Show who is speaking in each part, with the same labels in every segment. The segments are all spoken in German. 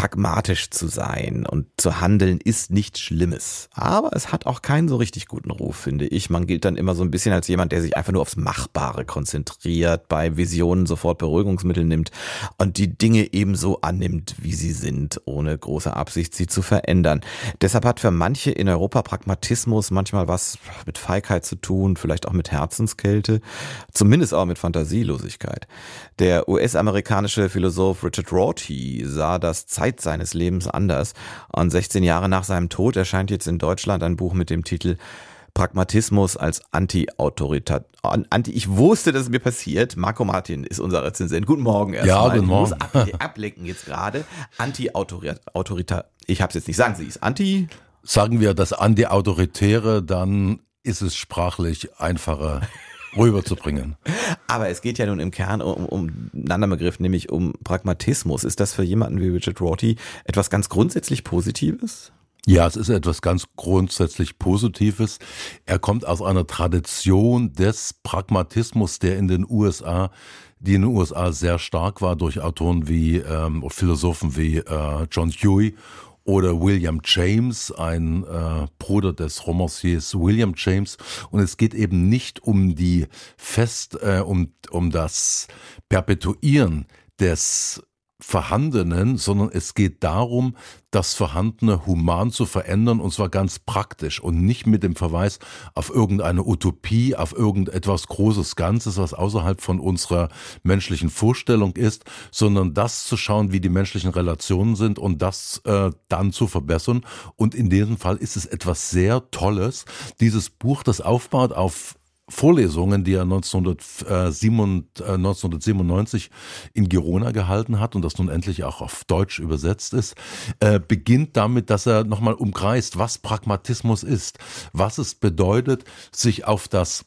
Speaker 1: pragmatisch zu sein und zu handeln ist nichts Schlimmes. Aber es hat auch keinen so richtig guten Ruf, finde ich. Man gilt dann immer so ein bisschen als jemand, der sich einfach nur aufs Machbare konzentriert, bei Visionen sofort Beruhigungsmittel nimmt und die Dinge ebenso annimmt, wie sie sind, ohne große Absicht, sie zu verändern. Deshalb hat für manche in Europa Pragmatismus manchmal was mit Feigheit zu tun, vielleicht auch mit Herzenskälte, zumindest auch mit Fantasielosigkeit. Der US-amerikanische Philosoph Richard Rorty sah das Zeit Zeit seines Lebens anders. Und 16 Jahre nach seinem Tod erscheint jetzt in Deutschland ein Buch mit dem Titel Pragmatismus als Anti-Autorität. Anti, ich wusste, dass es mir passiert. Marco Martin ist unser Rezensent. Guten Morgen
Speaker 2: erstmal. Ja, guten Morgen.
Speaker 1: Ich muss ab, ablenken jetzt gerade. Anti-Autorität. Ich habe es jetzt nicht. Sagen Sie es. Anti?
Speaker 2: Sagen wir das Anti-Autoritäre, dann ist es sprachlich einfacher rüberzubringen.
Speaker 1: Aber es geht ja nun im Kern um, um einen anderen Begriff, nämlich um Pragmatismus. Ist das für jemanden wie Richard Rorty etwas ganz grundsätzlich Positives?
Speaker 2: Ja, es ist etwas ganz grundsätzlich Positives. Er kommt aus einer Tradition des Pragmatismus, der in den USA, die in den USA sehr stark war durch Autoren wie ähm, Philosophen wie äh, John Dewey oder William James, ein äh, Bruder des Romanciers William James. Und es geht eben nicht um die Fest, äh, um, um das Perpetuieren des Vorhandenen, sondern es geht darum, das Vorhandene human zu verändern und zwar ganz praktisch und nicht mit dem Verweis auf irgendeine Utopie, auf irgendetwas Großes Ganzes, was außerhalb von unserer menschlichen Vorstellung ist, sondern das zu schauen, wie die menschlichen Relationen sind und das äh, dann zu verbessern. Und in diesem Fall ist es etwas sehr Tolles. Dieses Buch, das aufbaut auf Vorlesungen, die er 1997 äh, in Girona gehalten hat und das nun endlich auch auf Deutsch übersetzt ist, äh, beginnt damit, dass er nochmal umkreist, was Pragmatismus ist, was es bedeutet, sich auf das,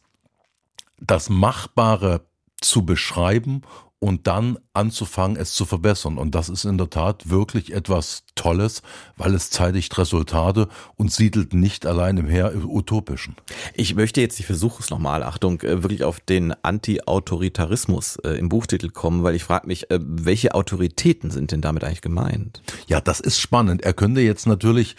Speaker 2: das Machbare zu beschreiben und dann anzufangen, es zu verbessern. Und das ist in der Tat wirklich etwas Tolles, weil es zeitigt Resultate und siedelt nicht allein im Her Utopischen.
Speaker 1: Ich möchte jetzt, ich versuche es nochmal, Achtung, äh, wirklich auf den Anti-Autoritarismus äh, im Buchtitel kommen, weil ich frage mich, äh, welche Autoritäten sind denn damit eigentlich gemeint?
Speaker 2: Ja, das ist spannend. Er könnte jetzt natürlich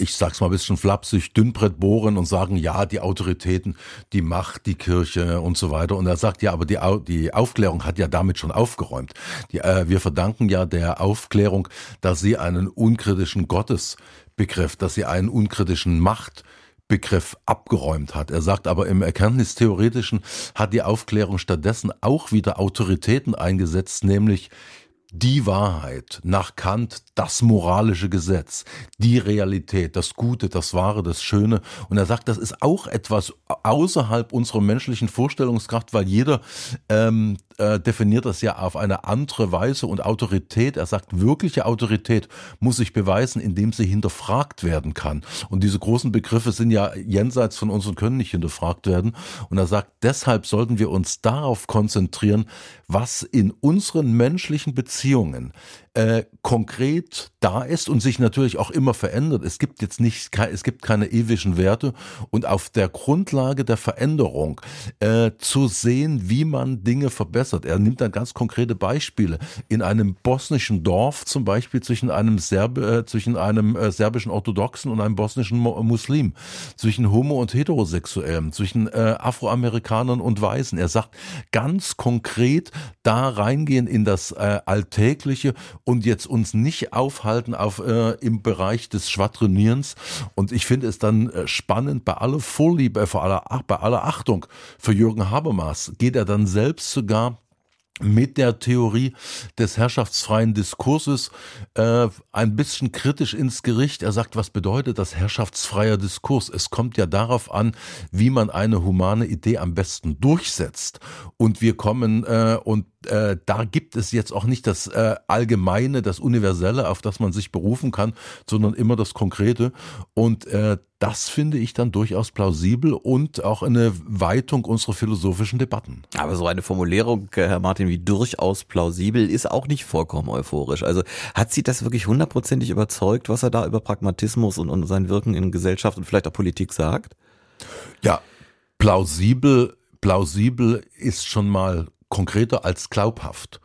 Speaker 2: ich sag's mal ein bisschen flapsig, Dünnbrett bohren und sagen, ja, die Autoritäten, die Macht, die Kirche und so weiter. Und er sagt, ja, aber die, die Aufklärung hat ja damit schon aufgeräumt. Die, äh, wir verdanken ja der Aufklärung, dass sie einen unkritischen Gottesbegriff, dass sie einen unkritischen Machtbegriff abgeräumt hat. Er sagt aber im Erkenntnistheoretischen hat die Aufklärung stattdessen auch wieder Autoritäten eingesetzt, nämlich die Wahrheit, nach Kant das moralische Gesetz, die Realität, das Gute, das Wahre, das Schöne. Und er sagt, das ist auch etwas außerhalb unserer menschlichen Vorstellungskraft, weil jeder ähm, äh, definiert das ja auf eine andere Weise und Autorität. Er sagt, wirkliche Autorität muss sich beweisen, indem sie hinterfragt werden kann. Und diese großen Begriffe sind ja jenseits von uns und können nicht hinterfragt werden. Und er sagt, deshalb sollten wir uns darauf konzentrieren, was in unseren menschlichen Beziehungen äh, konkret da ist und sich natürlich auch immer verändert. Es gibt jetzt nicht, es gibt keine ewigen Werte und auf der Grundlage der Veränderung äh, zu sehen, wie man Dinge verbessert. Er nimmt dann ganz konkrete Beispiele. In einem bosnischen Dorf zum Beispiel zwischen einem, Serb, äh, zwischen einem äh, serbischen Orthodoxen und einem bosnischen Mo Muslim, zwischen Homo und Heterosexuellen, zwischen äh, Afroamerikanern und Weißen. Er sagt ganz konkret da reingehen in das äh, Alltägliche und jetzt uns nicht aufhalten auf äh, im Bereich des Schwadronierens. Und ich finde es dann äh, spannend, bei aller Vorliebe, vor aller, bei aller Achtung für Jürgen Habermas, geht er dann selbst sogar mit der Theorie des herrschaftsfreien Diskurses äh, ein bisschen kritisch ins Gericht. Er sagt, was bedeutet das herrschaftsfreier Diskurs? Es kommt ja darauf an, wie man eine humane Idee am besten durchsetzt. Und wir kommen äh, und äh, da gibt es jetzt auch nicht das äh, Allgemeine, das Universelle, auf das man sich berufen kann, sondern immer das Konkrete. Und äh, das finde ich dann durchaus plausibel und auch eine Weitung unserer philosophischen Debatten.
Speaker 1: Aber so eine Formulierung, äh, Herr Martin, wie durchaus plausibel, ist auch nicht vollkommen euphorisch. Also hat Sie das wirklich hundertprozentig überzeugt, was er da über Pragmatismus und, und sein Wirken in Gesellschaft und vielleicht auch Politik sagt?
Speaker 2: Ja, plausibel plausibel ist schon mal konkreter als glaubhaft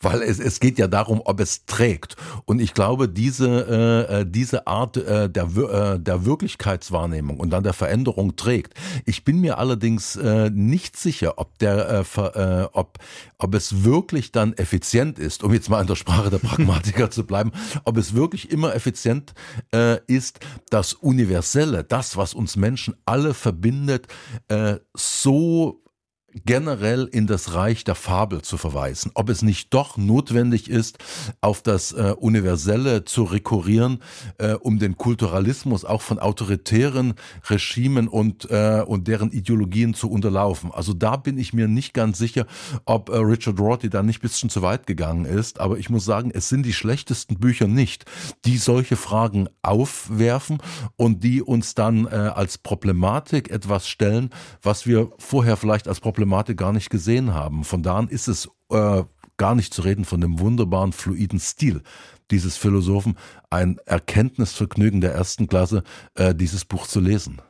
Speaker 2: weil es, es geht ja darum, ob es trägt. Und ich glaube, diese, äh, äh diese Art äh, der, äh, der Wirklichkeitswahrnehmung und dann der Veränderung trägt. Ich bin mir allerdings äh, nicht sicher, ob, der, äh, äh, ob, ob es wirklich dann effizient ist, um jetzt mal in der Sprache der Pragmatiker zu bleiben, ob es wirklich immer effizient äh, ist, das Universelle, das, was uns Menschen alle verbindet, äh, so generell in das Reich der Fabel zu verweisen. Ob es nicht doch notwendig ist, auf das äh, Universelle zu rekurrieren, äh, um den Kulturalismus auch von autoritären Regimen und, äh, und deren Ideologien zu unterlaufen. Also da bin ich mir nicht ganz sicher, ob äh, Richard Rorty da nicht bisschen zu weit gegangen ist. Aber ich muss sagen, es sind die schlechtesten Bücher nicht, die solche Fragen aufwerfen und die uns dann äh, als Problematik etwas stellen, was wir vorher vielleicht als Problematik Problematik gar nicht gesehen haben. Von da an ist es äh, gar nicht zu reden von dem wunderbaren, fluiden Stil dieses Philosophen. Ein Erkenntnisvergnügen der ersten Klasse, äh, dieses Buch zu lesen.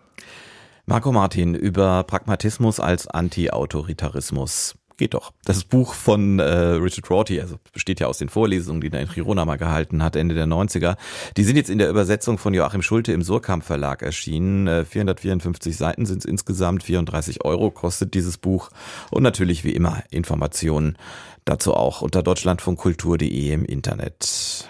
Speaker 1: Marco Martin über Pragmatismus als Anti-Autoritarismus. Geht doch. Das Buch von äh, Richard Rorty, also besteht ja aus den Vorlesungen, die er in Girona mal gehalten hat, Ende der 90er. Die sind jetzt in der Übersetzung von Joachim Schulte im Surkamp Verlag erschienen. Äh, 454 Seiten sind es insgesamt, 34 Euro kostet dieses Buch. Und natürlich wie immer Informationen dazu auch unter deutschlandfunkkultur.de im Internet.